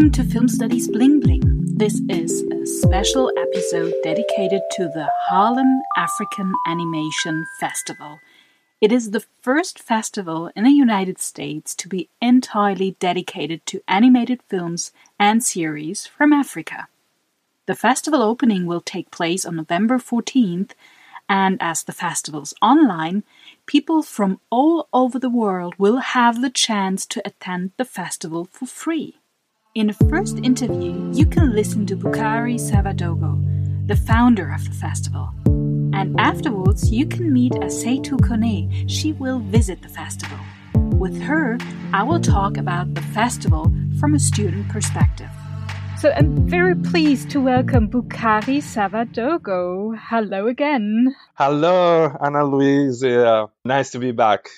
Welcome to Film Studies Bling Bling. This is a special episode dedicated to the Harlem African Animation Festival. It is the first festival in the United States to be entirely dedicated to animated films and series from Africa. The festival opening will take place on November 14th, and as the festival's online, people from all over the world will have the chance to attend the festival for free. In the first interview, you can listen to Boukary Sawadogo, the founder of the festival. And afterwards, you can meet Assetou Kone. She will visit the festival. With her, I will talk about the festival from a student perspective. So I'm very pleased to welcome Boukary Sawadogo. Hello again. Hello, Ana Louise. Uh, nice to be back.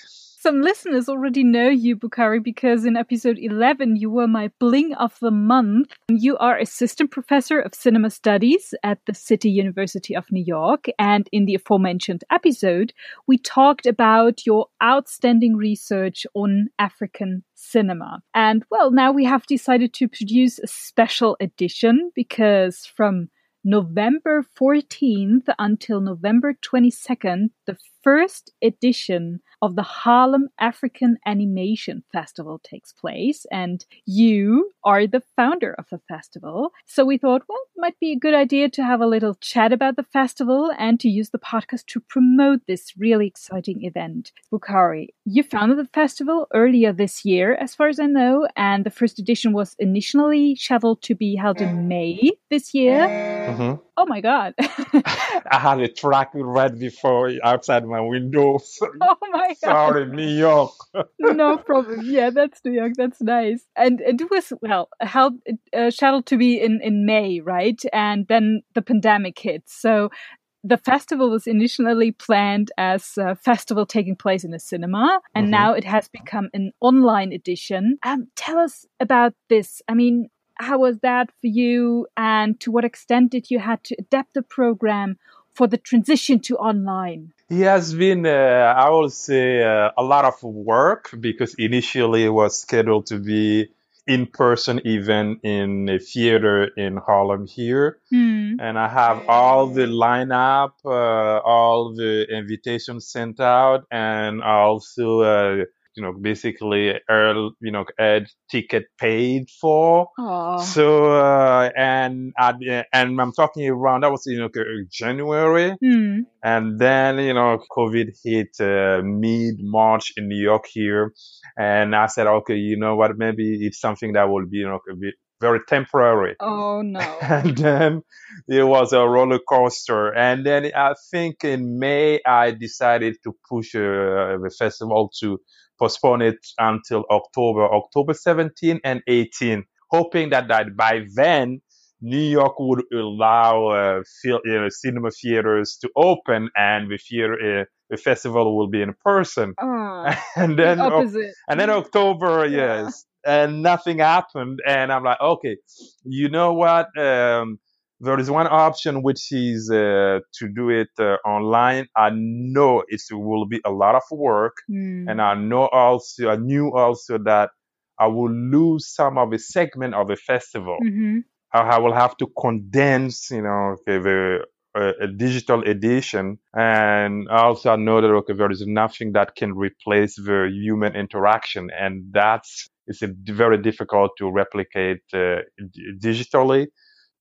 Some listeners already know you, Boukary, because in episode 11 you were my bling of the month. You are assistant professor of cinema studies at the City University of New York. And in the aforementioned episode, we talked about your outstanding research on African cinema. And well, now we have decided to produce a special edition because from November 14th until November 22nd, the first edition of the Harlem African Animation Festival takes place, and you are the founder of the festival. So we thought, well, it might be a good idea to have a little chat about the festival and to use the podcast to promote this really exciting event. Boukary, you founded the festival earlier this year, as far as I know, and the first edition was initially scheduled to be held in May this year. Mm-hmm. Oh my God. I had a track right before outside my window. oh my God. Sorry, New York. no problem. Yeah, that's New York. That's nice. And, and it was, well, held, uh, scheduled to be in, in May, right? And then the pandemic hit. So the festival was initially planned as a festival taking place in a cinema, and mm-hmm. now it has become an online edition. Um, tell us about this. I mean, how was that for you, and to what extent did you had to adapt the program for the transition to online? It has been, uh, I will say, uh, a lot of work because initially it was scheduled to be in-person event in a theater in Harlem here, mm. and I have all the lineup, uh, all the invitations sent out, and also uh, you know, basically, earl, you know, ed ticket paid for. Aww. So, uh, and, I, and I'm talking around, that was, you know, January. Mm. And then, you know, COVID hit uh, mid March in New York here. And I said, okay, you know what, maybe it's something that will be, you know, a bit very temporary. Oh no. and then it was a roller coaster. And then I think in May, I decided to push uh, the festival to postpone it until October, October 17 and 18, hoping that, that by then New York would allow uh, fil- uh, cinema theaters to open and the theater, uh, the festival will be in person. Oh, and then opposite. and then October, yeah. yes, and nothing happened. And I'm like, okay, you know what? Um, there is one option which is uh, to do it uh, online. I know it will be a lot of work, mm. and I know also I knew also that I will lose some of the segment of the festival. Mm-hmm. I, I, will have to condense, you know, okay, the uh, a digital edition, and also I know that okay, there is nothing that can replace the human interaction, and that's it's very difficult to replicate uh, digitally.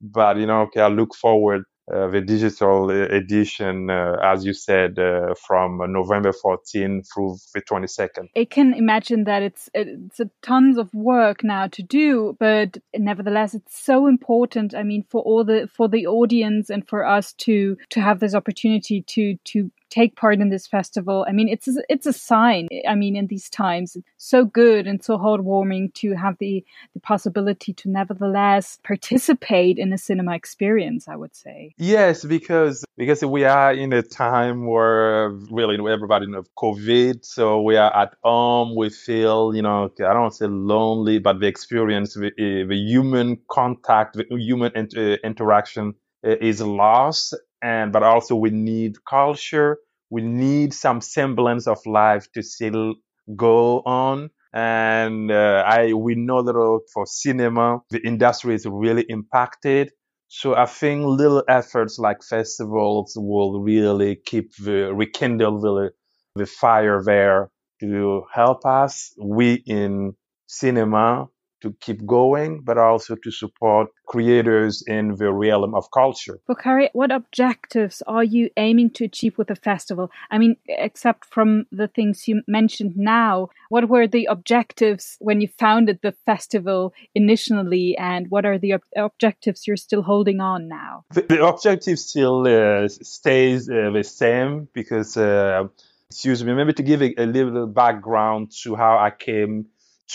But you know, okay, I look forward uh, the digital edition, uh, as you said, uh, from November 14 through the 22nd. I can imagine that it's it's a tons of work now to do, but nevertheless, it's so important. I mean, for all the for the audience and for us to to have this opportunity to to take part in this festival. I mean, it's a, it's a sign. I mean, in these times, it's so good and so heartwarming to have the the possibility to nevertheless participate in a cinema experience. I would say. Yes, because because we are in a time where really everybody knows COVID, so we are at home. We feel, you know, I don't say lonely, but the experience, the, the human contact, the human inter- interaction uh, is lost and but also we need culture we need some semblance of life to still go on And uh, I we know that for cinema, the industry is really impacted. So I think little efforts like festivals will really keep the rekindle the, the fire there to help us. We in cinema to keep going, but also to support creators in the realm of culture. Boukary, what objectives are you aiming to achieve with the festival? I mean, except from the things you mentioned now, what were the objectives when you founded the festival initially, and what are the ob objectives you're still holding on now? The, the objective still uh, stays uh, the same because. Uh, excuse me, maybe to give a, a, little background to how I came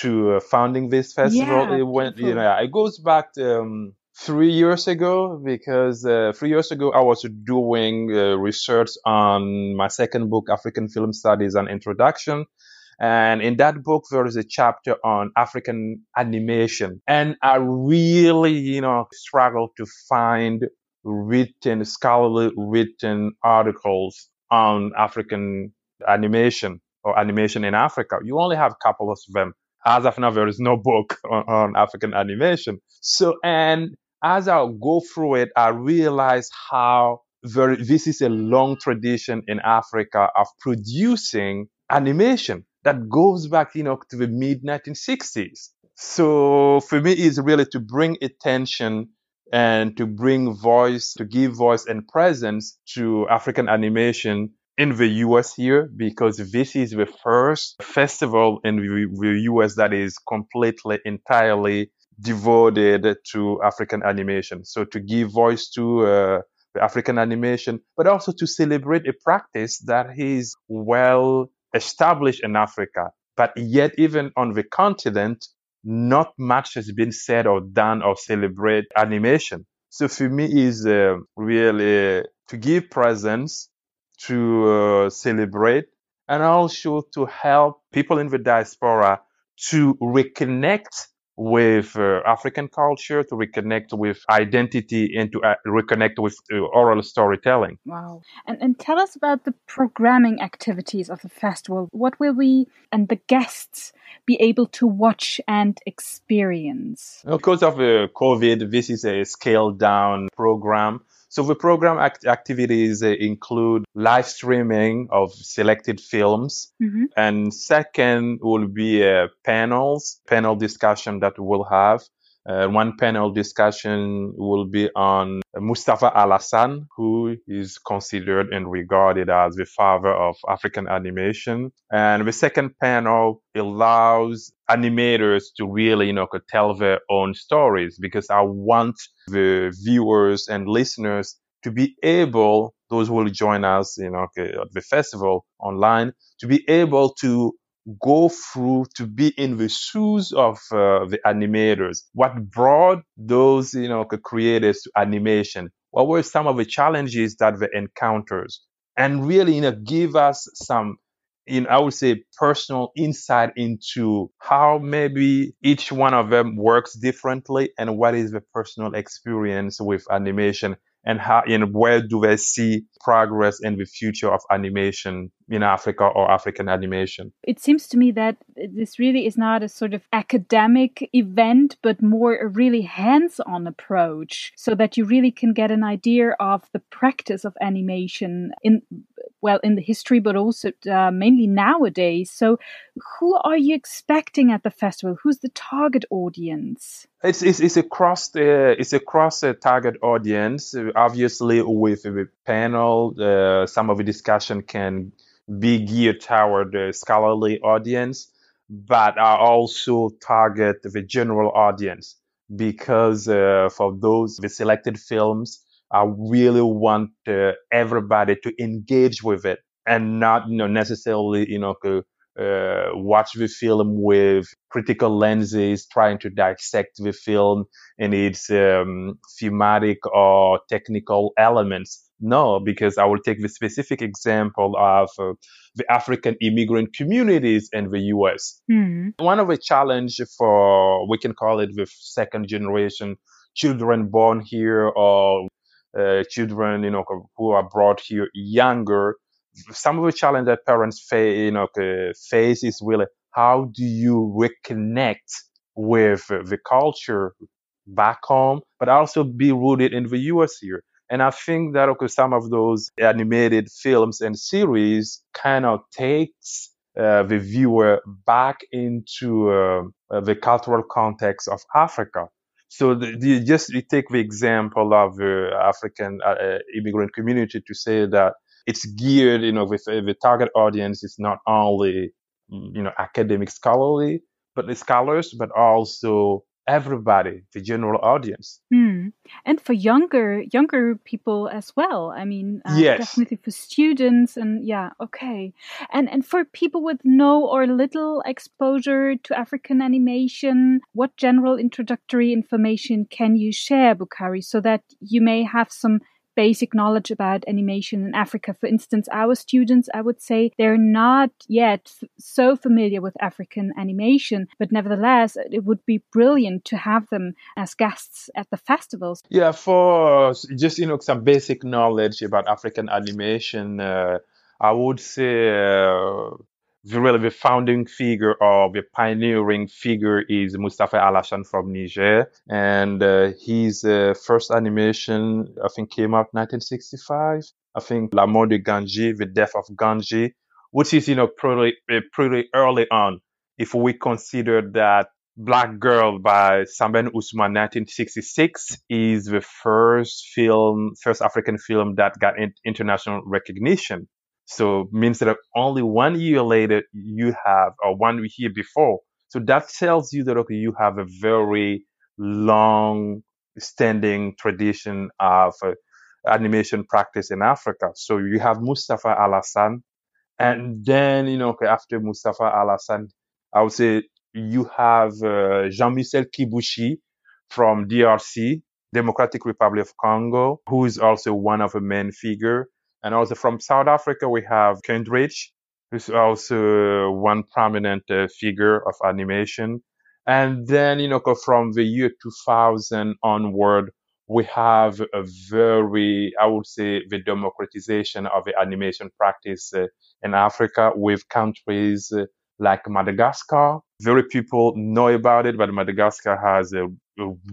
to uh, founding this festival. Yeah, it went, you know, it goes back to, um, three years ago because uh, three years ago I was doing uh, research on my second book, African Film Studies and Introduction. And in that book, there is a chapter on African animation. And I really, you know, struggled to find written, scholarly written articles on African animation or animation in Africa. You only have a couple of them as of now, there is no book on, on African animation. So, and as I go through it, I realize how very, this is a long tradition in Africa of producing animation that goes back, you know, to the mid 1960s. So for me, it's really to bring attention and to bring voice, to give voice and presence to African animation in the US here because this is the first festival in the US that is completely, entirely devoted to African animation. So to give voice to uh, the African animation, but also to celebrate a practice that is well established in Africa. But yet, even on the continent, not much has been said or done or celebrate animation. So for me, is uh, really to give presence to uh, celebrate and also to help people in the diaspora to reconnect with uh, African culture, to reconnect with identity, and to uh, reconnect with uh, oral storytelling. Wow. And, and tell us about the programming activities of the festival. What will we and the guests be able to watch and experience? Because of uh, COVID, this is a scaled down program. So the program act- activities uh, include live streaming of selected films, mm-hmm. and second will be uh, panels, panel discussion that we'll have. Uh, one panel discussion will be on Moustapha Alassane, who is considered and regarded as the father of African animation. And the second panel allows animators to really, you know, tell their own stories because I want the viewers and listeners to be able, those who will join us, you know, at the festival online, to be able to go through to be in the shoes of uh, the animators. What brought those, you know, creators to animation? What were some of the challenges that they encountered? And really, you know, give us some, you know, I would say personal insight into how maybe each one of them works differently and what is the personal experience with animation and how and where do they see progress in the future of animation in Africa or African animation? It seems to me that this really is not a sort of academic event, but more a really hands on approach so that you really can get an idea of the practice of animation in well in the history but also uh, mainly nowadays. So who are you expecting at the festival? Who's the target audience? It's it's, it's across the it's across the target audience. Obviously with the panel uh, some of the discussion can be geared toward the scholarly audience but I also target the general audience because uh, for those the selected films I really want uh, everybody to engage with it and not, you know, necessarily, you know, uh, watch the film with critical lenses, trying to dissect the film and its um, thematic or technical elements. No, because I will take the specific example of uh, the African immigrant communities in the US. Mm. One of the challenge for, we can call it the second generation children born here or uh, children, you know, who are brought here younger, some of the challenge that parents face, you know, face is really how do you reconnect with the culture back home, but also be rooted in the US here. And I think that okay, some of those animated films and series kind of takes uh, the viewer back into uh, uh, the cultural context of Africa. So the, the, just take the example of the African uh, uh, immigrant community to say that it's geared, you know, with the target audience is not only you know academic scholarly, but the scholars, but also everybody, the general audience. Mm. And for younger younger people as well. I mean, uh, yes. definitely for students and yeah, okay. And and for people with no or little exposure to African animation, what general introductory information can you share, Boukary, so that you may have some basic knowledge about animation in Africa. For instance, our students, I would say, they're not yet so familiar with African animation, but nevertheless, it would be brilliant to have them as guests at the festivals. Yeah, for just you know some basic knowledge about African animation, uh, I would say. Uh, really the founding figure or the pioneering figure is Moustapha Alassane from Niger. And uh, his uh, first animation, I think, came out 1965. I think La Mort de Gandji, The Death of Gandji, which is, you know, pretty, uh, pretty early on. If we consider that Black Girl by Sembène Ousmane 1966 is the first film, first African film that got in- international recognition. So means that only one year later you have, or one year before. So that tells you that okay, you have a very long standing tradition of uh, animation practice in Africa. So you have Moustapha Alassane, and then you know okay, after Moustapha Alassane, I would say you have uh, Jean-Michel Kibushi from DRC, Democratic Republic of Congo, who is also one of the main figure. And also from South Africa, we have Kentridge, who's also one prominent uh, figure of animation. And then, you know, from the year 2000 onward, we have a very, I would say, the democratization of the animation practice uh, in Africa with countries uh, like Madagascar. Very people know about it, but Madagascar has a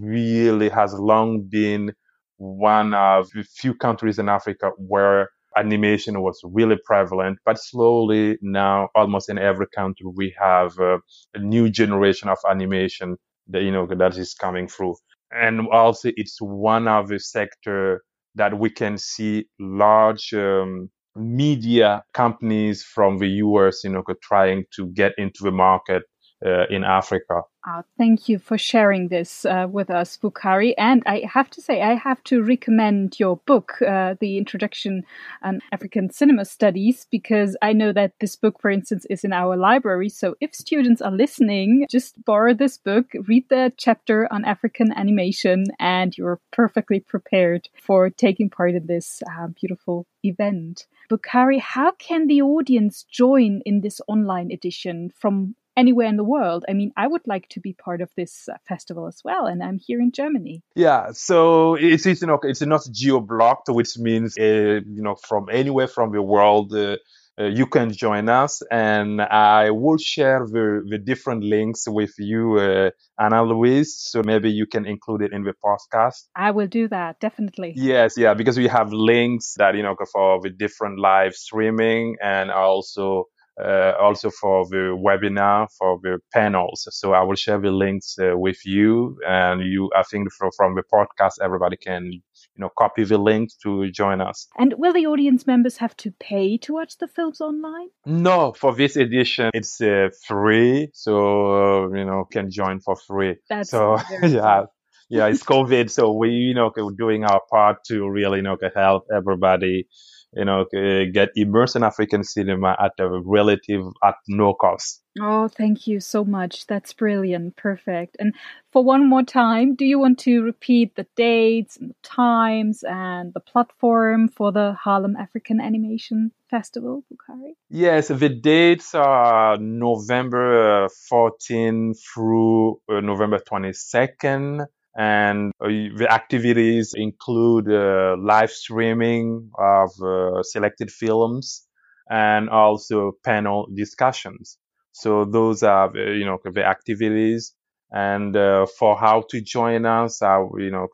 really has long been one of the few countries in Africa where animation was really prevalent, but slowly now almost in every country we have uh, a new generation of animation that you know that is coming through. And also it's one of the sector that we can see large um, media companies from the US, you know, trying to get into the market uh, in Africa. Uh, thank you for sharing this uh, with us, Boukary. And I have to say, I have to recommend your book, uh, The Introduction on African Cinema Studies, because I know that this book, for instance, is in our library. So if students are listening, just borrow this book, read the chapter on African animation, and you're perfectly prepared for taking part in this uh, beautiful event. Boukary, how can the audience join in this online edition from anywhere in the world. I mean, I would like to be part of this uh, festival as well, and I'm here in Germany. Yeah, so it's, it's you know it's not geo blocked, which means uh, you know from anywhere from the world. Uh, uh, you can join us and I will share the, the different links with you, uh, Anna Louise. So maybe you can include it in the podcast. I will do that, definitely. Yes, yeah, because we have links that, you know, for the different live streaming and also also for the webinar, for the panels. So I will share the links uh, with you, and you. I think from, from the podcast, everybody can you know copy the link to join us. And will the audience members have to pay to watch the films online? No, for this edition, it's uh, free, so uh, you know can join for free. That's so yeah. Yeah, it's COVID, so we, you know, doing our part to really, you know, help everybody you know, get immersed in African cinema at a relative, at no cost. Oh, thank you so much. That's brilliant. Perfect. And for one more time, do you want to repeat the dates and the times and the platform for the Harlem African Animation Festival, Boukary? Yes, the dates are November 14 through uh, November 22nd and uh, the activities include uh, live streaming of uh, selected films and also panel discussions. So those are you know the activities. And uh, for how to join us, I, you know,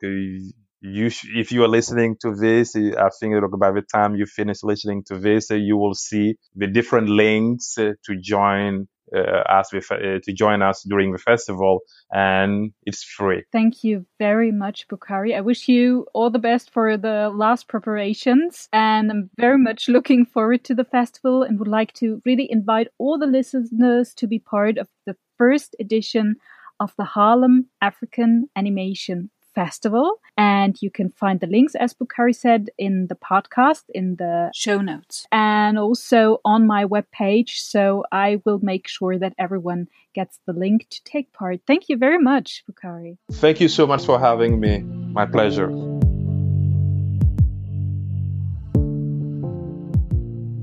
you sh- if you are listening to this, I think by the time you finish listening to this, you will see the different links to join uh, us with, uh, to join us during the festival, and it's free. Thank you very much, Boukary. I wish you all the best for the last preparations, and I'm very much looking forward to the festival, and would like to really invite all the listeners to be part of the first edition of the Harlem African Animation Festival. And you can find the links, as Boukary said, in the podcast, in the show notes, and also on my webpage. So I will make sure that everyone gets the link to take part. Thank you very much, Boukary. Thank you so much for having me. My pleasure.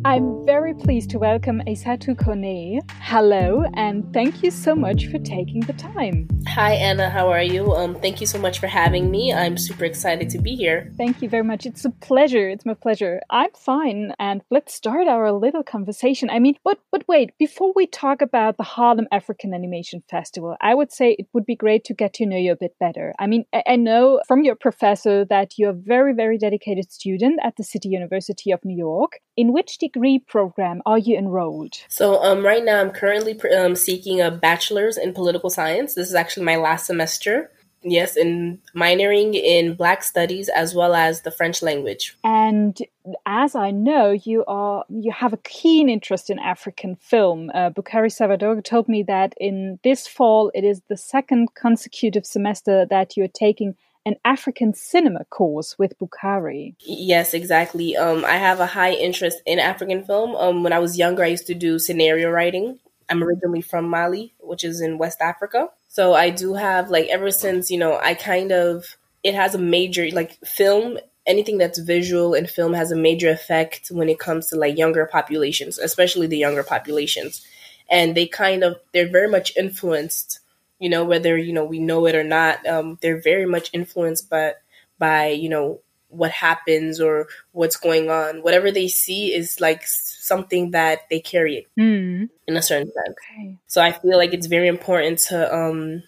I'm very pleased to welcome Assetou Kone. Hello, and thank you so much for taking the time. Hi, Anna. How are you? Um, thank you so much for having me. I'm super excited to be here. Thank you very much. It's a pleasure. It's my pleasure. I'm fine, and let's start our little conversation. I mean, but but wait, before we talk about the Harlem African Animation Festival, I would say it would be great to get to know you a bit better. I mean, I, I know from your professor that you're a very very dedicated student at the City University of New York. In which degree program are you enrolled? So, um, right now I'm currently um, seeking a bachelor's in political science. This is actually my last semester. Yes, and minoring in Black Studies as well as the French language. And as I know, you are you have a keen interest in African film. Uh, Boukary Sawadogo told me that in this fall it is the second consecutive semester that you're taking an African cinema course with Boukary. Yes, exactly. Um, I have a high interest in African film. Um, when I was younger, I used to do scenario writing. I'm originally from Mali, which is in West Africa. So I do have, like, ever since, you know, I kind of, it has a major, like, film anything that's visual and film has a major effect when it comes to like younger populations, especially the younger populations. And they kind of they're very much influenced you know, whether, you know, we know it or not, um, they're very much influenced by, by, you know, what happens or what's going on. Whatever they see is like something that they carry mm. in a certain sense. Okay. So I feel like it's very important to, um,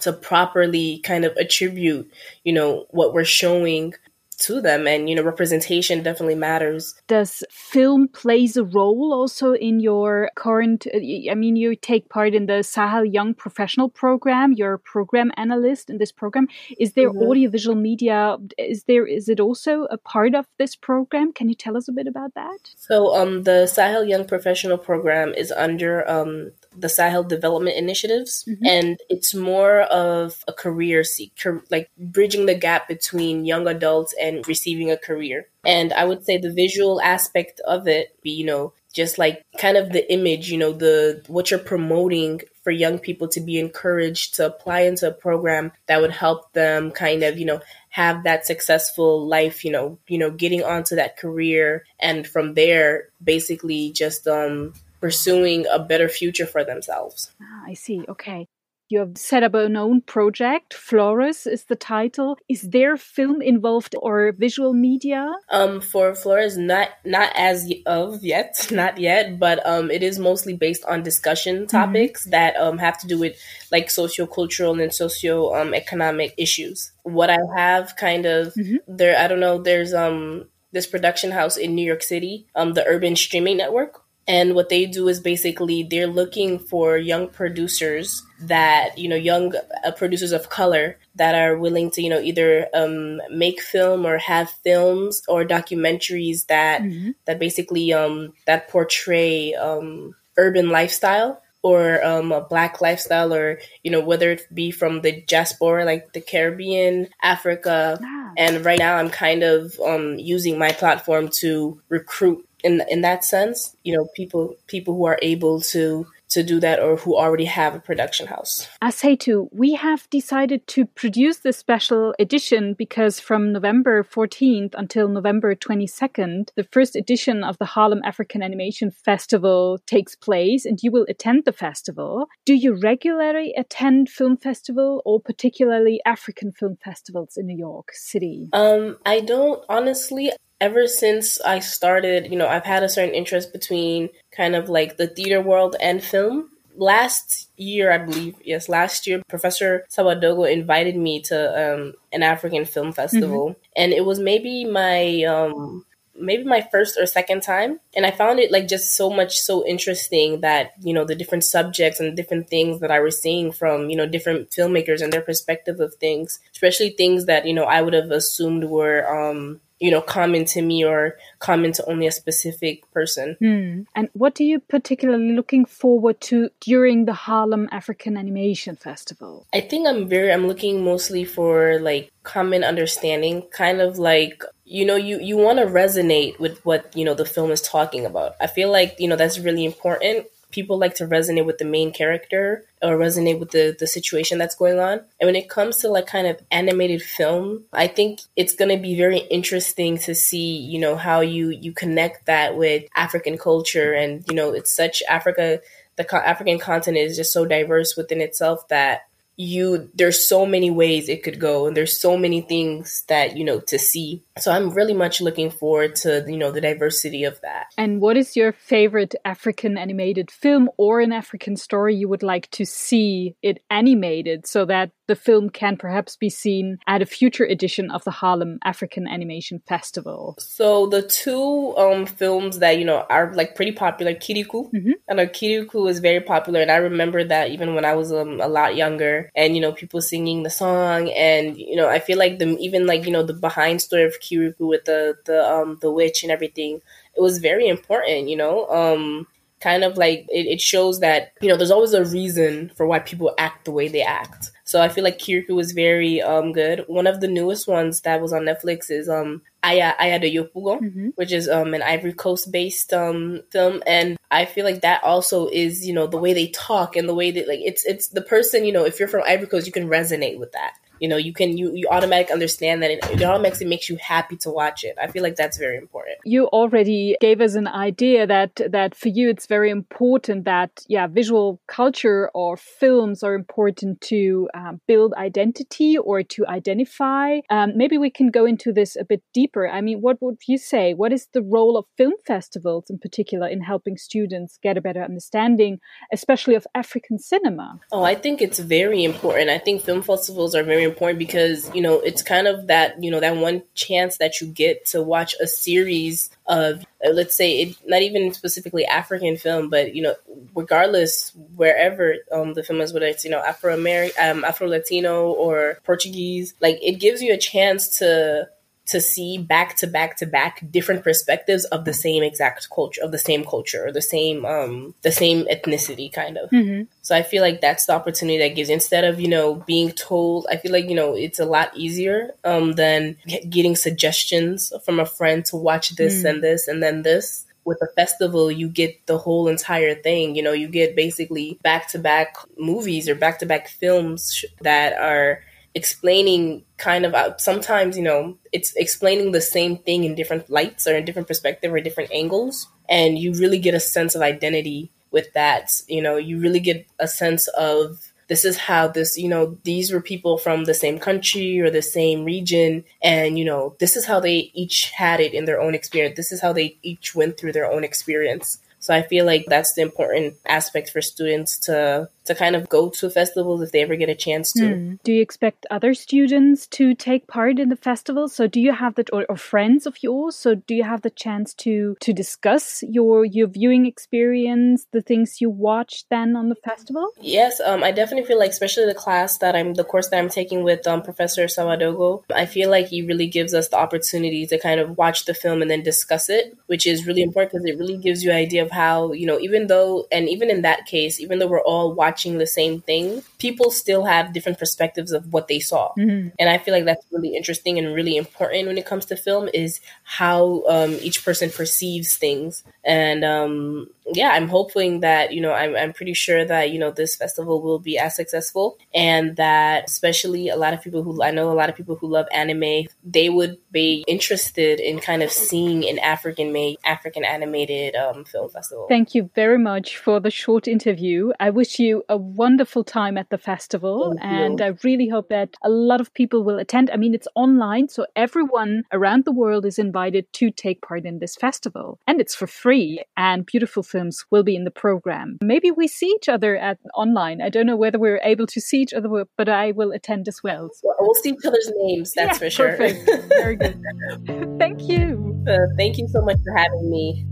to properly kind of attribute, you know, what we're showing to them and you know representation definitely matters. Does film plays a role also in your current uh, i mean you take part in the sahel young professional program you're a program analyst in this program. Is there mm-hmm. audiovisual media is there is it also a part of this program? Can you tell us a bit about that? So um the sahel young professional program is under um the Sahel Development Initiatives, mm-hmm. and it's more of a career seek, like bridging the gap between young adults and receiving a career. And I would say the visual aspect of it, be you know, just like kind of the image, you know, the what you're promoting for young people to be encouraged to apply into a program that would help them kind of, you know, have that successful life, you know, you know, getting onto that career and from there basically just um pursuing a better future for themselves. Ah, I see. Okay. You have set up an own project. Flores is the title. Is there film involved or visual media? Um, for Flores, not not as of yet, not yet, but um, it is mostly based on discussion mm-hmm. topics mm-hmm. that um have to do with like socio-cultural and socio um economic issues. What I have kind of mm-hmm. there, I don't know. There's um this production house in New York City, um, the Urban Streaming Network, and what they do is basically they're looking for young producers that you know young uh, producers of color that are willing to you know either um, make film or have films or documentaries that mm-hmm. that basically um, that portray um, urban lifestyle or um, a black lifestyle or you know whether it be from the diaspora like the caribbean africa ah. and right now i'm kind of um, using my platform to recruit in in that sense, you know, people people who are able to to do that or who already have a production house. Assetou, we have decided to produce this special edition because from November 14th until November 22nd, the first edition of the Harlem African Animation Festival takes place and you will attend the festival. Do you regularly attend film festival or particularly African film festivals in New York City? Um, I don't honestly ever since I started, you know, I've had a certain interest between kind of like the theater world and film. last year, I believe, yes, last year, Professor Sawadogo invited me to um, an African film festival, mm-hmm. and it was maybe my um, maybe my first or second time and i found it like just so much so interesting that you know the different subjects and different things that i was seeing from you know different filmmakers and their perspective of things especially things that you know i would have assumed were um you know, common to me or common to only a specific person. Hmm. And what are you particularly looking forward to during the Harlem African Animation Festival? I think I'm very I'm looking mostly for like common understanding, kind of like you know you you want to resonate with what you know the film is talking about. I feel like you know that's really important people like to resonate with the main character or resonate with the the situation that's going on. And when it comes to like kind of animated film, I think it's going to be very interesting to see, you know, how you you connect that with African culture and you know, it's such Africa the African continent is just so diverse within itself that you there's so many ways it could go and there's so many things that you know to see so i'm really much looking forward to you know the diversity of that and what is your favorite african animated film or an african story you would like to see it animated so that the film can perhaps be seen at a future edition of the Harlem African Animation Festival. So the two um, films that you know are like pretty popular, Kirikou. Mm-hmm. I know Kirikou is very popular, and I remember that even when I was um, a lot younger, and you know people singing the song, and you know I feel like the even like you know the behind story of Kirikou with the the um the witch and everything, it was very important. You know, um, kind of like it, it shows that you know there's always a reason for why people act the way they act so I feel like Kirikou was very um good. One of the newest ones that was on Netflix is um Aya Aya de Yopougon, mm-hmm. which is um an Ivory Coast based um film, and I feel like that also is you know the way they talk and the way that like it's it's the person you know if you're from Ivory Coast you can resonate with that you know you can you you automatically understand that it, it automatically makes you happy to watch it. I feel like that's very important. You already gave us an idea that that for you it's very important that yeah visual culture or films are important to um, build identity or to identify. Um, maybe we can go into this a bit deeper. I mean what would you say? What is the role of film festivals in particular in helping students get a better understanding especially of african cinema? Oh i think it's very important. I think film festivals are very important because you know it's kind of that you know that one chance that you get to watch a series of uh, let's say it, not even specifically African film, but you know regardless wherever um, the film is, whether it's you know Afro American, um, Afro Latino or Portuguese, like it gives you a chance to to see back to back to back different perspectives of the same exact culture of the same culture or the same um the same ethnicity kind of mm-hmm. so i feel like that's the opportunity that gives instead of you know being told i feel like you know it's a lot easier um than getting suggestions from a friend to watch this mm. and this and then this with a festival, you get the whole entire thing. You know, you get basically back to back movies or back to back films that are explaining kind of uh, sometimes you know it's explaining the same thing in different lights or in different perspective or different angles. And you really get a sense of identity with that. You know you really get a sense of this is how this you know these were people from the same country or the same region. And you know this is how they each had it in their own experience. This is how they each went through their own experience. So I feel like that's the important aspect for students to to kind of go to festivals if they ever get a chance to. Mm. Do you expect other students to take part in the festival? So do you have that, or, or, friends of yours? So do you have the chance to to discuss your your viewing experience, the things you watched then on the festival? Yes, um, I definitely feel like, especially the class that I'm, the course that I'm taking with um, Professor Sawadogo, I feel like he really gives us the opportunity to kind of watch the film and then discuss it, which is really important because it really gives you an idea of how you know, even though, and even in that case, even though we're all watching watching the same thing, people still have different perspectives of what they saw. Mm-hmm. And I feel like that's really interesting and really important when it comes to film is how um, each person perceives things. And um, yeah, I'm hoping that, you know, I'm, I'm pretty sure that, you know, this festival will be as successful and that especially a lot of people who I know a lot of people who love anime, they would be interested in kind of seeing an African made, African animated um, film festival. Thank you very much for the short interview. I wish you a wonderful time at the festival. Thank and you. I really hope that a lot of people will attend. I mean, it's online, so everyone around the world is invited to take part in this festival. And it's for free, and beautiful films will be in the program. Maybe we see each other at online. I don't know whether we're able to see each other, but I will attend as well. Well, We'll see each other's names, that's Yeah, for sure. Perfect. Very good. Thank you. Uh, thank you so much for having me.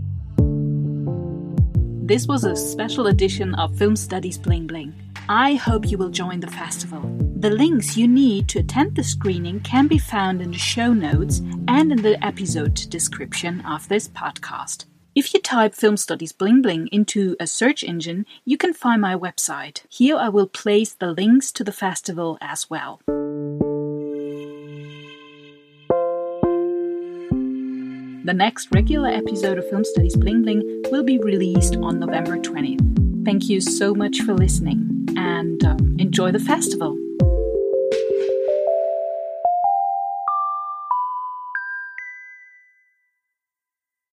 This was a special edition of Film Studies Bling Bling. I hope you will join the festival. The links you need to attend the screening can be found in the show notes and in the episode description of this podcast. If you type Film Studies Bling Bling into a search engine, you can find my website. Here I will place the links to the festival as well. The next regular episode of Film Studies Bling Bling will be released on November 20th. Thank you so much for listening and um, enjoy the festival.